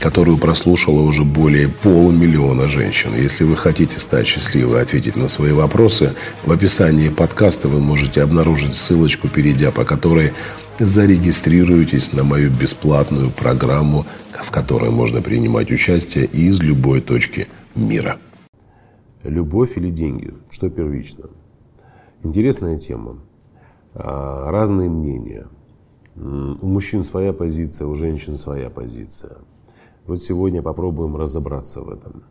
которую прослушало уже более полумиллиона женщин. Если вы хотите стать счастливой и ответить на свои вопросы, в описании подкаста вы можете обнаружить ссылочку, перейдя по которой зарегистрируйтесь на мою бесплатную программу, в которой можно принимать участие из любой точки мира. Любовь или деньги? Что первично? Интересная тема. А, разные мнения. У мужчин своя позиция, у женщин своя позиция. Вот сегодня попробуем разобраться в этом.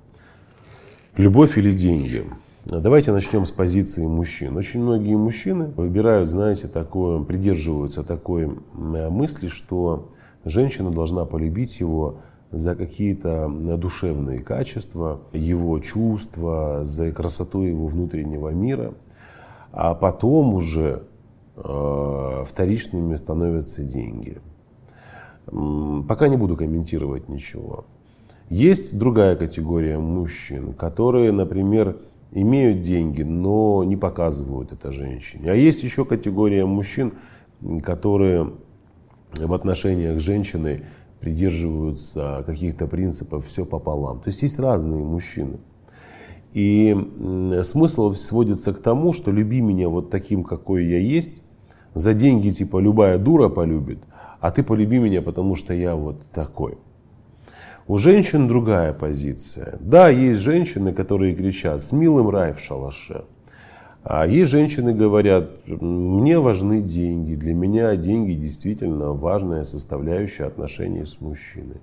Любовь или деньги? Давайте начнем с позиции мужчин. Очень многие мужчины выбирают, знаете, такое, придерживаются такой мысли, что женщина должна полюбить его за какие-то душевные качества, его чувства, за красоту его внутреннего мира. А потом уже э, вторичными становятся деньги. Пока не буду комментировать ничего. Есть другая категория мужчин, которые, например, имеют деньги, но не показывают это женщине. А есть еще категория мужчин, которые в отношениях с женщиной придерживаются каких-то принципов все пополам. То есть есть разные мужчины. И смысл сводится к тому, что люби меня вот таким, какой я есть, за деньги типа любая дура полюбит, а ты полюби меня, потому что я вот такой. У женщин другая позиция. Да, есть женщины, которые кричат «с милым рай в шалаше». А есть женщины, говорят, мне важны деньги, для меня деньги действительно важная составляющая отношений с мужчиной.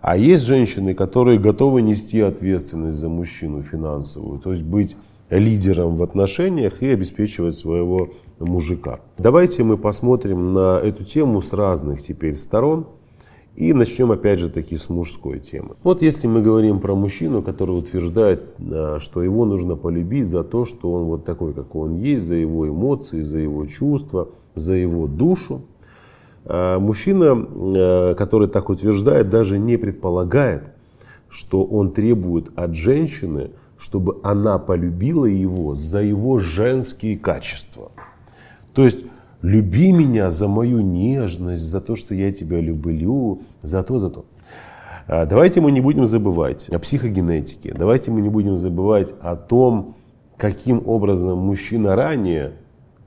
А есть женщины, которые готовы нести ответственность за мужчину финансовую, то есть быть лидером в отношениях и обеспечивать своего мужика. Давайте мы посмотрим на эту тему с разных теперь сторон. И начнем опять же таки с мужской темы. Вот если мы говорим про мужчину, который утверждает, а, что его нужно полюбить за то, что он вот такой, как он есть, за его эмоции, за его чувства, за его душу. А, мужчина, а, который так утверждает, даже не предполагает, что он требует от женщины, чтобы она полюбила его за его женские качества. То есть люби меня за мою нежность, за то, что я тебя люблю, за то, за то. А, давайте мы не будем забывать о психогенетике, давайте мы не будем забывать о том, каким образом мужчина ранее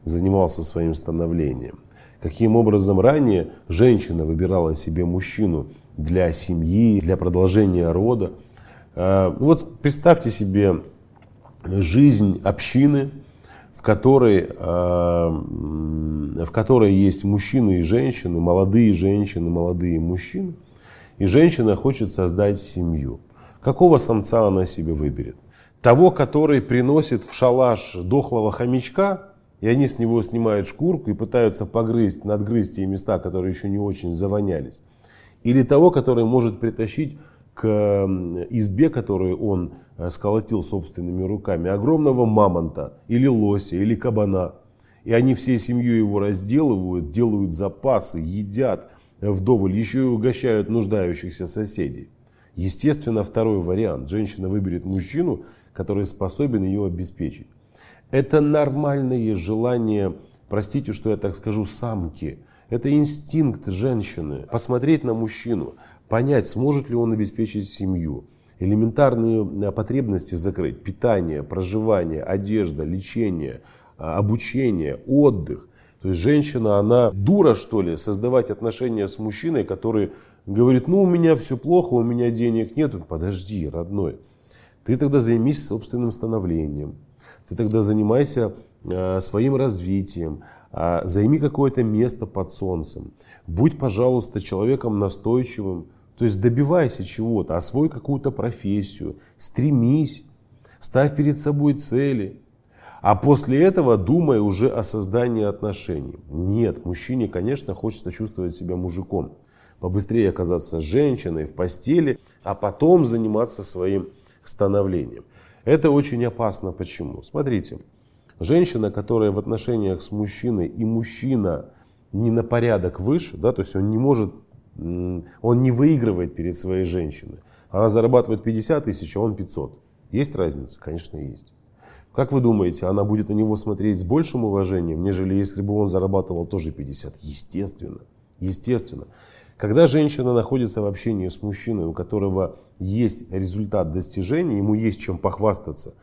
занимался своим становлением, каким образом ранее женщина выбирала себе мужчину для семьи, для продолжения рода. А, вот представьте себе жизнь общины, в которой, а, в которой есть мужчины и женщины, молодые женщины, молодые мужчины. И женщина хочет создать семью. Какого самца она себе выберет? Того, который приносит в шалаш дохлого хомячка, и они с него снимают шкурку и пытаются погрызть, надгрызть те места, которые еще не очень завонялись. Или того, который может притащить к избе, которую он э, сколотил собственными руками, огромного мамонта или лося или кабана. И они всей семьей его разделывают, делают запасы, едят вдоволь, еще и угощают нуждающихся соседей. Естественно, второй вариант. Женщина выберет мужчину, который способен ее обеспечить. Это нормальное желание, простите, что я так скажу, самки. Это инстинкт женщины. Посмотреть на мужчину, понять, сможет ли он обеспечить семью, элементарные э, потребности закрыть, питание, проживание, одежда, лечение, э, обучение, отдых. То есть женщина, она дура что ли, создавать отношения с мужчиной, который говорит, ну у меня все плохо, у меня денег нет. Подожди, родной, ты тогда займись собственным становлением, ты тогда занимайся э, своим развитием, э, займи какое-то место под солнцем. Будь, пожалуйста, человеком настойчивым, то есть добивайся чего-то, освой какую-то профессию, стремись, ставь перед собой цели. А после этого думай уже о создании отношений. Нет, мужчине, конечно, хочется чувствовать себя мужиком. Побыстрее оказаться женщиной в постели, а потом заниматься своим становлением. Это очень опасно. Почему? Смотрите, женщина, которая в отношениях с мужчиной, и мужчина не на порядок выше, да, то есть он не может, он не выигрывает перед своей женщиной. Она зарабатывает 50 тысяч, а он 500. Есть разница? Конечно, есть. Как вы думаете, она будет на него смотреть с большим уважением, нежели если бы он зарабатывал тоже 50? Естественно. Естественно. Когда женщина находится в общении с мужчиной, у которого есть результат достижения, ему есть чем похвастаться,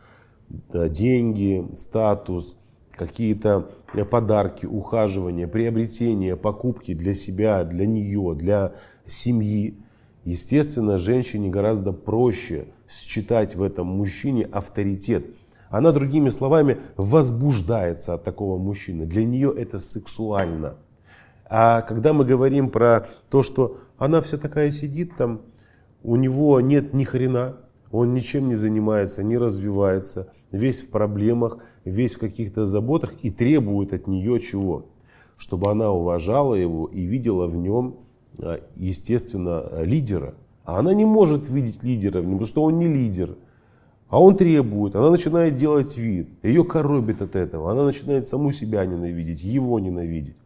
деньги, статус, какие-то подарки, ухаживания, приобретения, покупки для себя, для нее, для семьи, естественно, женщине гораздо проще считать в этом мужчине авторитет. Она, другими словами, возбуждается от такого мужчины. Для нее это сексуально. А когда мы говорим про то, что она вся такая сидит там, у него нет ни хрена, он ничем не занимается, не развивается, весь в проблемах, весь в каких-то заботах и требует от нее чего? Чтобы она уважала его и видела в нем, а, естественно, лидера. А она не может видеть лидера в нем, потому что он не лидер. А он требует, она начинает делать вид, ее коробит от этого, она начинает саму себя ненавидеть, его ненавидеть.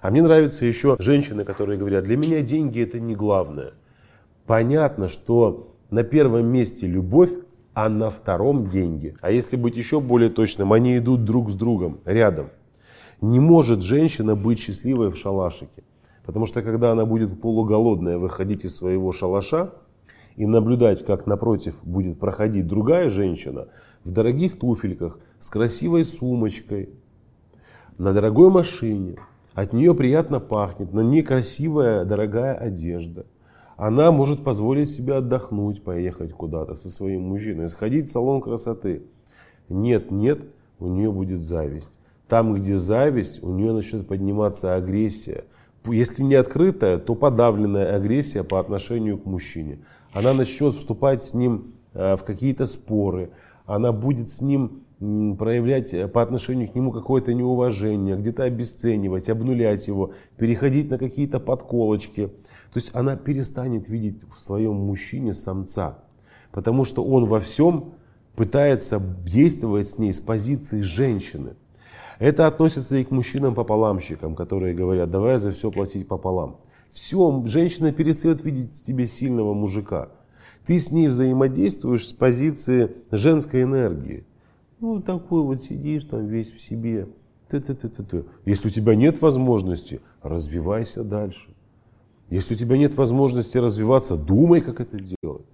А мне нравятся еще женщины, которые говорят, для меня деньги это не главное. Понятно, что на первом месте любовь, а на втором деньги. А если быть еще более точным, они идут друг с другом, рядом. Не может женщина быть счастливой в шалашике. Потому что когда она будет полуголодная выходить из своего шалаша и наблюдать, как напротив будет проходить другая женщина в дорогих туфельках, с красивой сумочкой, на дорогой машине, от нее приятно пахнет, на ней красивая, дорогая одежда. Она может позволить себе отдохнуть, поехать куда-то со своим мужчиной, сходить в салон красоты. Нет, нет, у нее будет зависть. Там, где зависть, у нее начнет подниматься агрессия. Если не открытая, то подавленная агрессия по отношению к мужчине. Она начнет вступать с ним э, в какие-то споры. Она будет с ним проявлять э, по отношению к нему какое-то неуважение, где-то обесценивать, обнулять его, переходить на какие-то подколочки. То есть она перестанет видеть в своем мужчине самца, потому что он во всем пытается действовать с ней с позиции женщины. Это относится и к мужчинам-пополамщикам, которые говорят, давай за все платить пополам. Все, женщина перестает видеть в тебе сильного мужика. Ты с ней взаимодействуешь с позиции женской энергии. Ну, такой вот сидишь там весь в себе. Ты -ты -ты -ты -ты. Если у тебя нет возможности, развивайся дальше. Если у тебя нет возможности развиваться, думай, как это делать.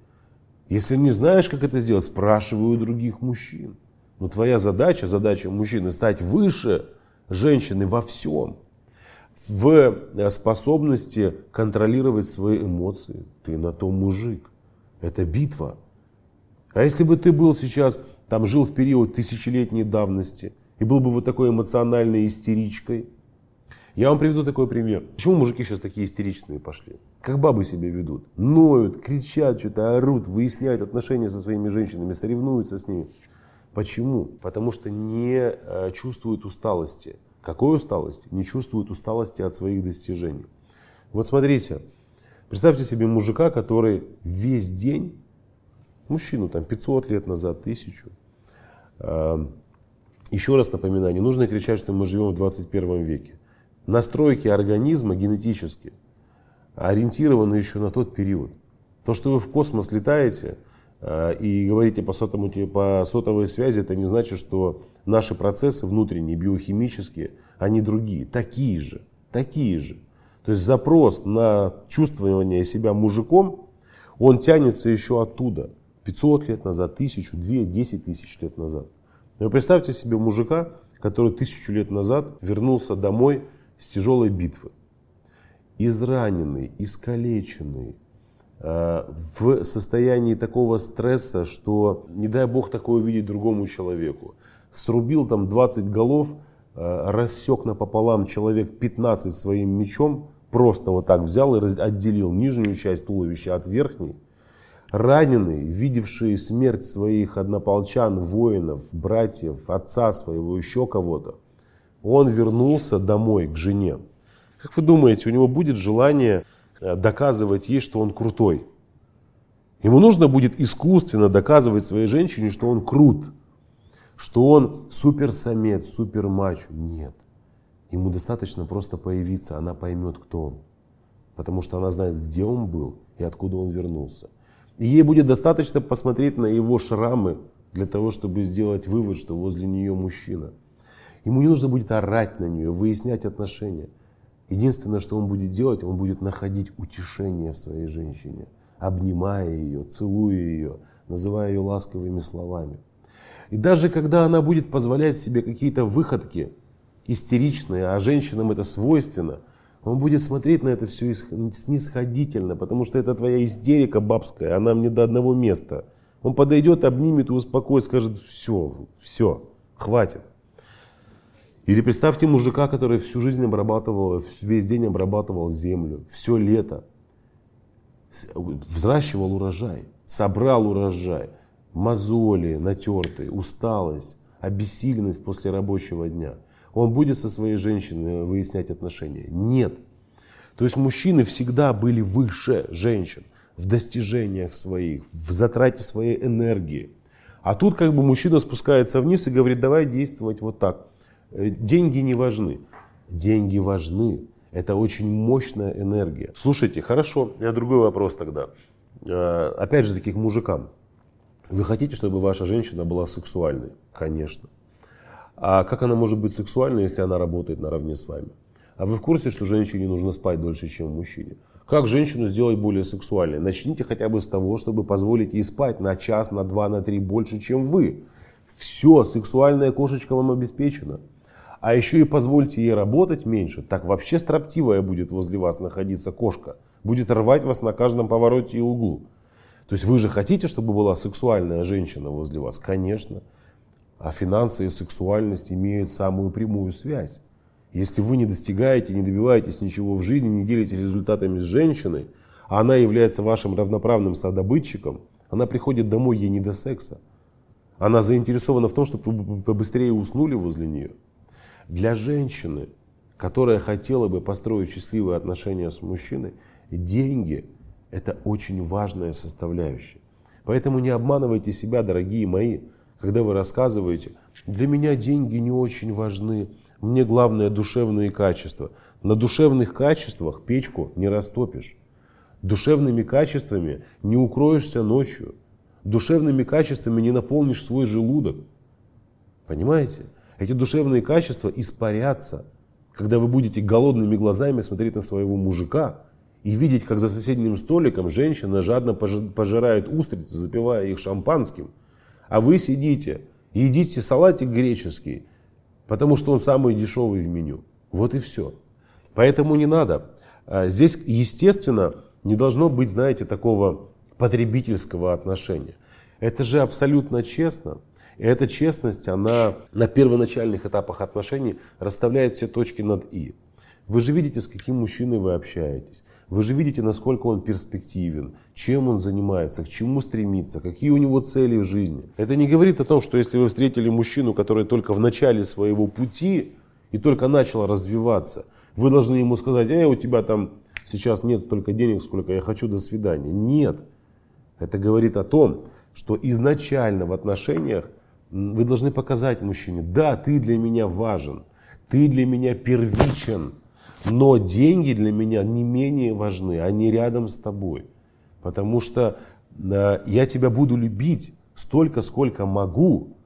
Если не знаешь, как это сделать, спрашивай у других мужчин. Но твоя задача, задача мужчины стать выше женщины во всем. В э, способности контролировать свои эмоции. Ты на то мужик. Это битва. А если бы ты был сейчас там жил в период тысячелетней давности и был бы вот такой эмоциональной истеричкой. Я вам приведу такой пример. Почему мужики сейчас такие истеричные пошли? Как бабы себя ведут? Ноют, кричат, что-то орут, выясняют отношения со своими женщинами, соревнуются с ними. Почему? Потому что не э, чувствуют усталости. Какой усталости? Не чувствуют усталости от своих достижений. Вот смотрите, представьте себе мужика, который весь день мужчину там 500 лет назад, тысячу. Еще раз напоминаю, не нужно кричать, что мы живем в 21 веке. Настройки организма генетически ориентированы еще на тот период. То, что вы в космос летаете а, и говорите по, сотовому, по сотовой связи, это не значит, что наши процессы внутренние, биохимические, они другие, такие же, такие же. То есть запрос на чувствование себя мужиком, он тянется еще оттуда. 500 лет назад, тысячу, две, десять тысяч лет назад. Но представьте себе мужика, который тысячу лет назад вернулся домой с тяжелой битвы. Израненный, искалеченный, э, в состоянии такого стресса, что не дай бог такое увидеть другому человеку. Срубил там 20 голов, э, рассек напополам человек 15 своим мечом, просто вот так взял и отделил нижнюю часть туловища от верхней раненый, видевший смерть своих однополчан, воинов, братьев, отца своего, еще кого-то, он вернулся домой к жене. Как вы думаете, у него будет желание э, доказывать ей, что он крутой? Ему нужно будет искусственно доказывать своей женщине, что он крут, что он суперсамец, супермач. Нет. Ему достаточно просто появиться, она поймет, кто он. Потому что она знает, где он был и откуда он вернулся. И ей будет достаточно посмотреть на его шрамы для того, чтобы сделать вывод, что возле нее мужчина. Ему не нужно будет орать на нее, выяснять отношения. Единственное, что он будет делать, он будет находить утешение в своей женщине, обнимая ее, целуя ее, называя ее ласковыми словами. И даже когда она будет позволять себе какие-то выходки, истеричные, а женщинам это свойственно, он будет смотреть на это все снисходительно, потому что это твоя истерика бабская, она мне до одного места. Он подойдет, обнимет и успокоит, скажет, все, все, хватит. Или представьте мужика, который всю жизнь обрабатывал, весь день обрабатывал землю, все лето, взращивал урожай, собрал урожай, мозоли натертые, усталость, обессиленность после рабочего дня – он будет со своей женщиной выяснять отношения. Нет. То есть мужчины всегда были выше женщин в достижениях своих, в затрате своей энергии. А тут как бы мужчина спускается вниз и говорит, давай действовать вот так. Э, деньги не важны. Деньги важны. Это очень мощная энергия. Слушайте, хорошо, я другой вопрос тогда. Э, опять же таки к мужикам. Вы хотите, чтобы ваша женщина была сексуальной? Конечно. А как она может быть сексуальной, если она работает наравне с вами? А вы в курсе, что женщине нужно спать дольше, чем мужчине? Как женщину сделать более сексуальной? Начните хотя бы с того, чтобы позволить ей спать на час, на два, на три больше, чем вы. Все, сексуальная кошечка вам обеспечена. А еще и позвольте ей работать меньше. Так вообще строптивая будет возле вас находиться кошка. Будет рвать вас на каждом повороте и углу. То есть вы же хотите, чтобы была сексуальная женщина возле вас? Конечно. А финансы и сексуальность имеют самую прямую связь. Если вы не достигаете, не добиваетесь ничего в жизни, не делитесь результатами с женщиной, а она является вашим равноправным содобытчиком, она приходит домой, ей не до секса. Она заинтересована в том, чтобы вы побыстрее уснули возле нее. Для женщины, которая хотела бы построить счастливые отношения с мужчиной, деньги – это очень важная составляющая. Поэтому не обманывайте себя, дорогие мои когда вы рассказываете, для меня деньги не очень важны, мне главное душевные качества. На душевных качествах печку не растопишь. Душевными качествами не укроешься ночью. Душевными качествами не наполнишь свой желудок. Понимаете? Эти душевные качества испарятся, когда вы будете голодными глазами смотреть на своего мужика и видеть, как за соседним столиком женщина жадно пожирает устрицы, запивая их шампанским – а вы сидите, едите салатик греческий, потому что он самый дешевый в меню. Вот и все. Поэтому не надо. А здесь, естественно, не должно быть, знаете, такого потребительского отношения. Это же абсолютно честно. И эта честность, она на первоначальных этапах отношений расставляет все точки над «и». Вы же видите, с каким мужчиной вы общаетесь. Вы же видите, насколько он перспективен, чем он занимается, к чему стремится, какие у него цели в жизни. Это не говорит о том, что если вы встретили мужчину, который только в начале своего пути и только начал развиваться, вы должны ему сказать, эй, у тебя там сейчас нет столько денег, сколько я хочу, до свидания. Нет. Это говорит о том, что изначально в отношениях вы должны показать мужчине, да, ты для меня важен, ты для меня первичен, но деньги для меня не менее важны, они рядом с тобой. Потому что э, я тебя буду любить столько, сколько могу.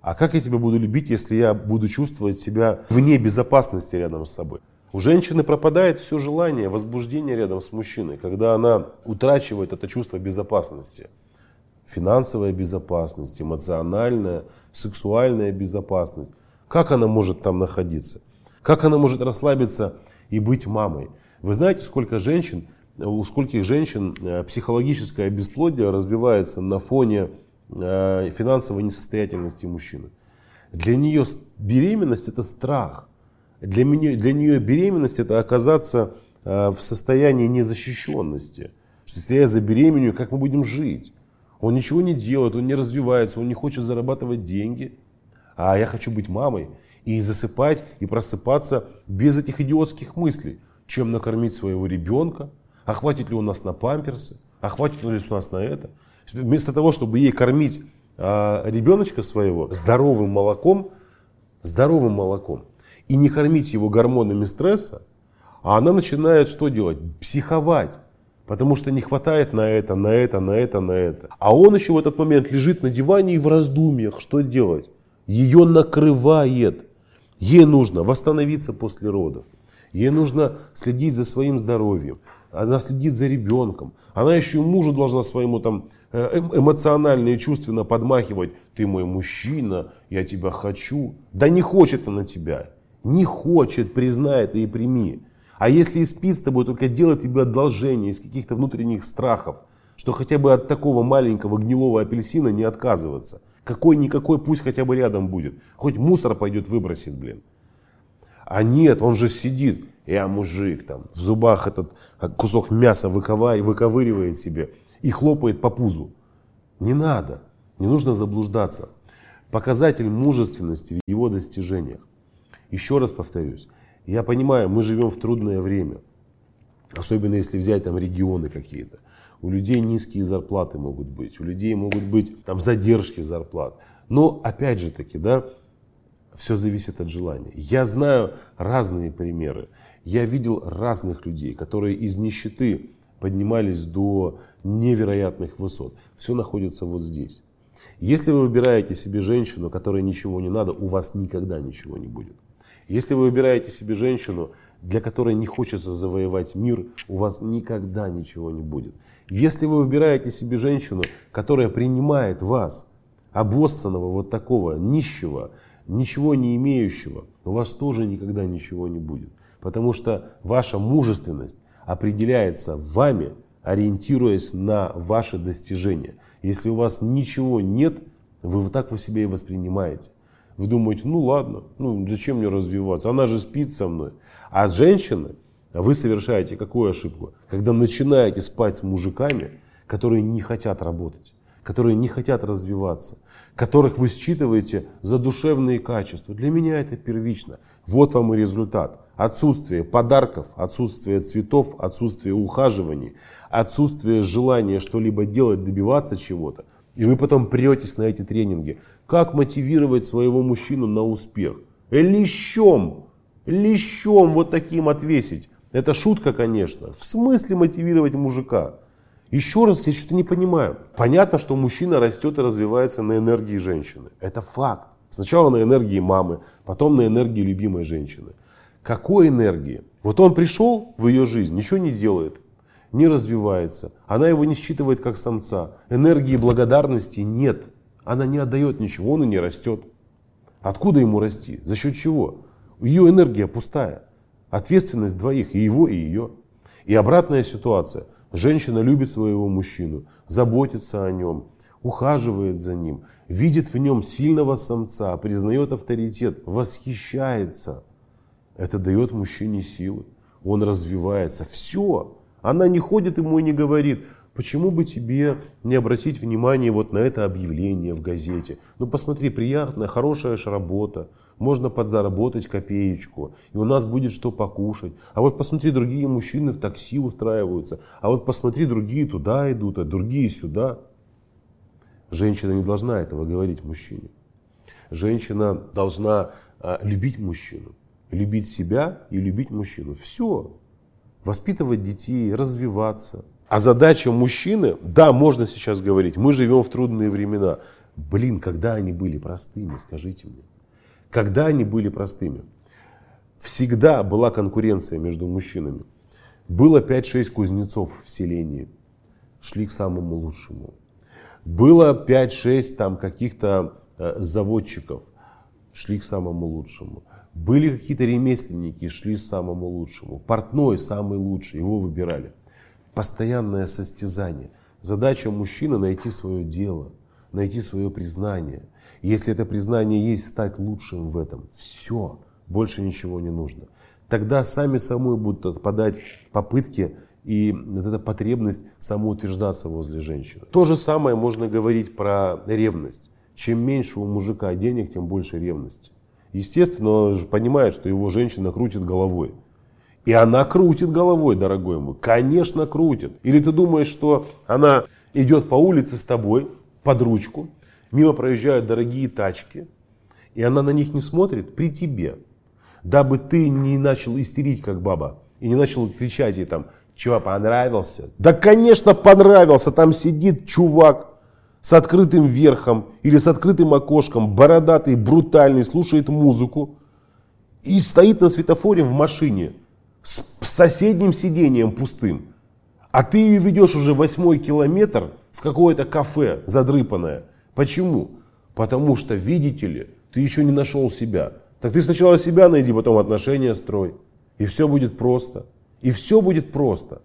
А как я тебя буду любить, если я буду чувствовать себя вне безопасности рядом с собой? У женщины пропадает все желание, возбуждение рядом с мужчиной, когда она утрачивает это чувство безопасности. Финансовая безопасность, эмоциональная, сексуальная безопасность. Как она может там находиться? Как она может расслабиться и быть мамой. Вы знаете, сколько женщин, у скольких женщин э, психологическое бесплодие разбивается на фоне э, финансовой несостоятельности мужчины. Для нее беременность это страх. Для, меня, для нее беременность это оказаться э, в состоянии незащищенности. Что если я забеременею, как мы будем жить? Он ничего не делает, он не развивается, он не хочет зарабатывать деньги. А я хочу быть мамой и засыпать, и просыпаться без этих идиотских мыслей. Чем накормить своего ребенка, а хватит ли у нас на памперсы, А хватит ли у нас на это? Вместо того, чтобы ей кормить а, ребеночка своего здоровым молоком, здоровым молоком, и не кормить его гормонами стресса, а она начинает что делать? Психовать. Потому что не хватает на это, на это, на это, на это. А он еще в этот момент лежит на диване и в раздумьях, что делать. Ее накрывает. Ей нужно восстановиться после родов. Ей нужно следить за своим здоровьем. Она следит за ребенком. Она еще и мужу должна своему там э, эм, эмоционально и чувственно подмахивать. Ты мой мужчина, я тебя хочу. Да не хочет она тебя. Не хочет, признай это и прими. А если и спит с тобой, только делает тебе одолжение из каких-то внутренних страхов, что хотя бы от такого маленького гнилого апельсина не отказываться. Какой-никакой пусть хотя бы рядом будет. Хоть мусор пойдет выбросит, блин. А нет, он же сидит. Я мужик там, в зубах этот кусок мяса выковыривает себе и хлопает по пузу. Не надо, не нужно заблуждаться. Показатель мужественности в его достижениях. Еще раз повторюсь, я понимаю, мы живем в трудное время. Особенно если взять там регионы какие-то. У людей низкие зарплаты могут быть, у людей могут быть там задержки зарплат. Но опять же таки, да, все зависит от желания. Я знаю разные примеры. Я видел разных людей, которые из нищеты поднимались до невероятных высот. Все находится вот здесь. Если вы выбираете себе женщину, которой ничего не надо, у вас никогда ничего не будет. Если вы выбираете себе женщину, для которой не хочется завоевать мир, у вас никогда ничего не будет. Если вы выбираете себе женщину, которая принимает вас, обоссанного вот такого, нищего, ничего не имеющего, у вас тоже никогда ничего не будет. Потому что ваша мужественность определяется вами, ориентируясь на ваши достижения. Если у вас ничего нет, вы вот так вы себя и воспринимаете. Вы думаете, ну ладно, ну зачем мне развиваться, она же спит со мной. А женщины, вы совершаете какую ошибку? Когда начинаете спать с мужиками, которые не хотят работать, которые не хотят развиваться, которых вы считываете за душевные качества. Для меня это первично. Вот вам и результат. Отсутствие подарков, отсутствие цветов, отсутствие ухаживаний, отсутствие желания что-либо делать, добиваться чего-то. И вы потом претесь на эти тренинги. Как мотивировать своего мужчину на успех? Лещом, лещом вот таким отвесить. Это шутка, конечно. В смысле мотивировать мужика? Еще раз, я что-то не понимаю. Понятно, что мужчина растет и развивается на энергии женщины. Это факт. Сначала на энергии мамы, потом на энергии любимой женщины. Какой энергии? Вот он пришел в ее жизнь, ничего не делает, не развивается. Она его не считывает как самца. Энергии благодарности нет. Она не отдает ничего, он и не растет. Откуда ему расти? За счет чего? Ее энергия пустая. Ответственность двоих, и его, и ее. И обратная ситуация – Женщина любит своего мужчину, заботится о нем, ухаживает за ним, видит в нем сильного самца, признает авторитет, восхищается. Это дает мужчине силы. Он развивается. Все. Она не ходит ему и не говорит, почему бы тебе не обратить внимание вот на это объявление в газете. Ну посмотри, приятная, хорошая же работа можно подзаработать копеечку, и у нас будет что покушать. А вот посмотри, другие мужчины в такси устраиваются, а вот посмотри, другие туда идут, а другие сюда. Женщина не должна этого говорить мужчине. Женщина должна а, любить мужчину, любить себя и любить мужчину. Все. Воспитывать детей, развиваться. А задача мужчины, да, можно сейчас говорить, мы живем в трудные времена. Блин, когда они были простыми, скажите мне. Когда они были простыми? Всегда была конкуренция между мужчинами. Было 5-6 кузнецов в селении. Шли к самому лучшему. Было 5-6 там каких-то э, заводчиков. Шли к самому лучшему. Были какие-то ремесленники, шли самому лучшему. Портной самый лучший, его выбирали. Постоянное состязание. Задача мужчины найти свое дело, найти свое признание – если это признание есть, стать лучшим в этом. Все, больше ничего не нужно. Тогда сами самой будут отпадать попытки и вот эта потребность самоутверждаться возле женщины. То же самое можно говорить про ревность. Чем меньше у мужика денег, тем больше ревности. Естественно, он же понимает, что его женщина крутит головой. И она крутит головой, дорогой мой. Конечно, крутит. Или ты думаешь, что она идет по улице с тобой под ручку, мимо проезжают дорогие тачки, и она на них не смотрит при тебе. Дабы ты не начал истерить, как баба, и не начал кричать ей там, чего понравился? Да, конечно, понравился. Там сидит чувак с открытым верхом или с открытым окошком, бородатый, брутальный, слушает музыку и стоит на светофоре в машине с соседним сиденьем пустым. А ты ее ведешь уже восьмой километр в какое-то кафе задрыпанное. Почему? Потому что, видите ли, ты еще не нашел себя. Так ты сначала себя найди, потом отношения строй. И все будет просто. И все будет просто.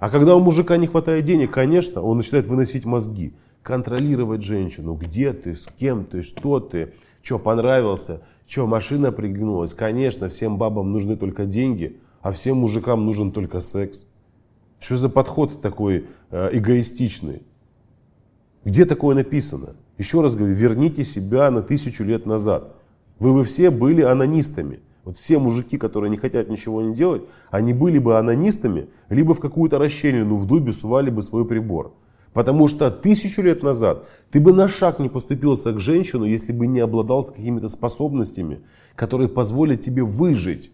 А когда у мужика не хватает денег, конечно, он начинает выносить мозги контролировать женщину. Где ты, с кем ты, что ты, что понравился, что машина приглянулась. Конечно, всем бабам нужны только деньги, а всем мужикам нужен только секс. Что за подход такой э, эгоистичный? Где такое написано? Еще раз говорю, верните себя на тысячу лет назад. Вы бы все были анонистами. Вот все мужики, которые не хотят ничего не делать, они были бы анонистами, либо в какую-то расщелину в дубе сували бы свой прибор. Потому что тысячу лет назад ты бы на шаг не поступился к женщину, если бы не обладал какими-то способностями, которые позволят тебе выжить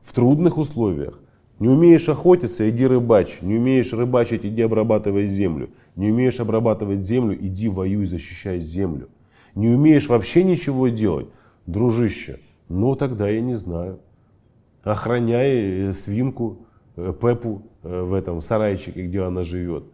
в трудных условиях. Не умеешь охотиться, иди рыбачь. Не умеешь рыбачить, иди обрабатывай землю. Не умеешь обрабатывать землю, иди воюй, защищай землю. Не умеешь вообще ничего делать, дружище, ну тогда я не знаю. Охраняй э, свинку, э, Пепу э, в этом сарайчике, где она живет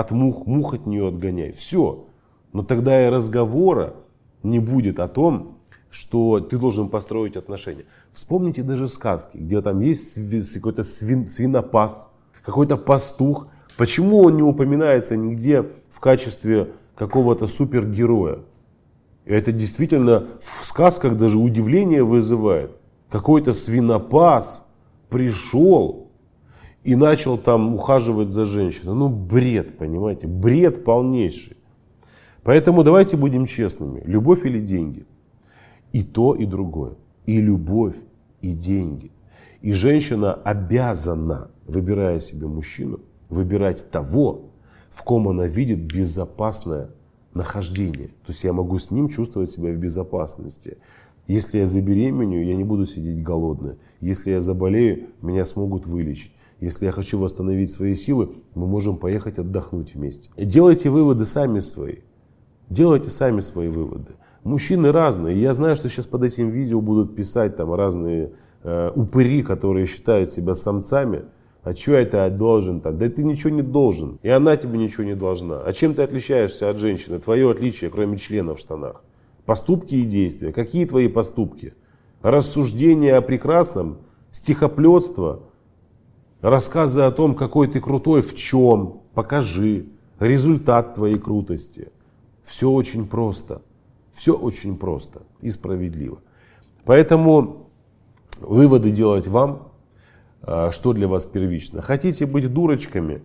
от мух, мух от нее отгоняй. Все. Но тогда и разговора не будет о том, что ты должен построить отношения. Вспомните даже сказки, где там есть какой-то свин, свинопас, какой-то пастух. Почему он не упоминается нигде в качестве какого-то супергероя? И это действительно в сказках даже удивление вызывает. Какой-то свинопас пришел и начал там ухаживать за женщиной. Ну, бред, понимаете, бред полнейший. Поэтому давайте будем честными. Любовь или деньги? И то, и другое. И любовь, и деньги. И женщина обязана, выбирая себе мужчину, выбирать того, в ком она видит безопасное нахождение. То есть я могу с ним чувствовать себя в безопасности. Если я забеременею, я не буду сидеть голодная. Если я заболею, меня смогут вылечить. Если я хочу восстановить свои силы, мы можем поехать отдохнуть вместе. Делайте выводы сами свои. Делайте сами свои выводы. Мужчины разные. Я знаю, что сейчас под этим видео будут писать там разные э, упыри, которые считают себя самцами. А что это должен там? Да ты ничего не должен. И она тебе ничего не должна. А чем ты отличаешься от женщины? Твое отличие, кроме члена в штанах. Поступки и действия. Какие твои поступки? Рассуждения о прекрасном, стихоплетство – Рассказы о том, какой ты крутой, в чем, покажи, результат твоей крутости. Все очень просто. Все очень просто и справедливо. Поэтому выводы делать вам, а, что для вас первично. Хотите быть дурочками,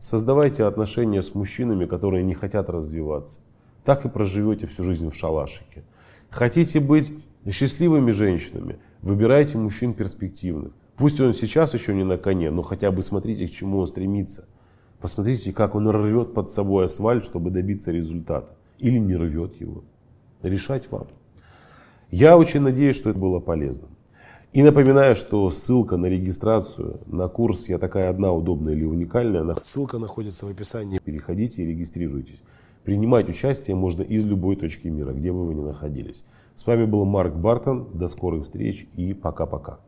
создавайте отношения с мужчинами, которые не хотят развиваться. Так и проживете всю жизнь в шалашике. Хотите быть счастливыми женщинами, выбирайте мужчин перспективных. Пусть он сейчас еще не на коне, но хотя бы смотрите, к чему он стремится. Посмотрите, как он рвет под собой асфальт, чтобы добиться результата. Или не рвет его. Решать вам. Я очень надеюсь, что это было полезно. И напоминаю, что ссылка на регистрацию на курс «Я такая одна, удобная или уникальная» ссылка находится в описании. Переходите и регистрируйтесь. Принимать участие можно из любой точки мира, где бы вы ни находились. С вами был Марк Бартон. До скорых встреч и пока-пока.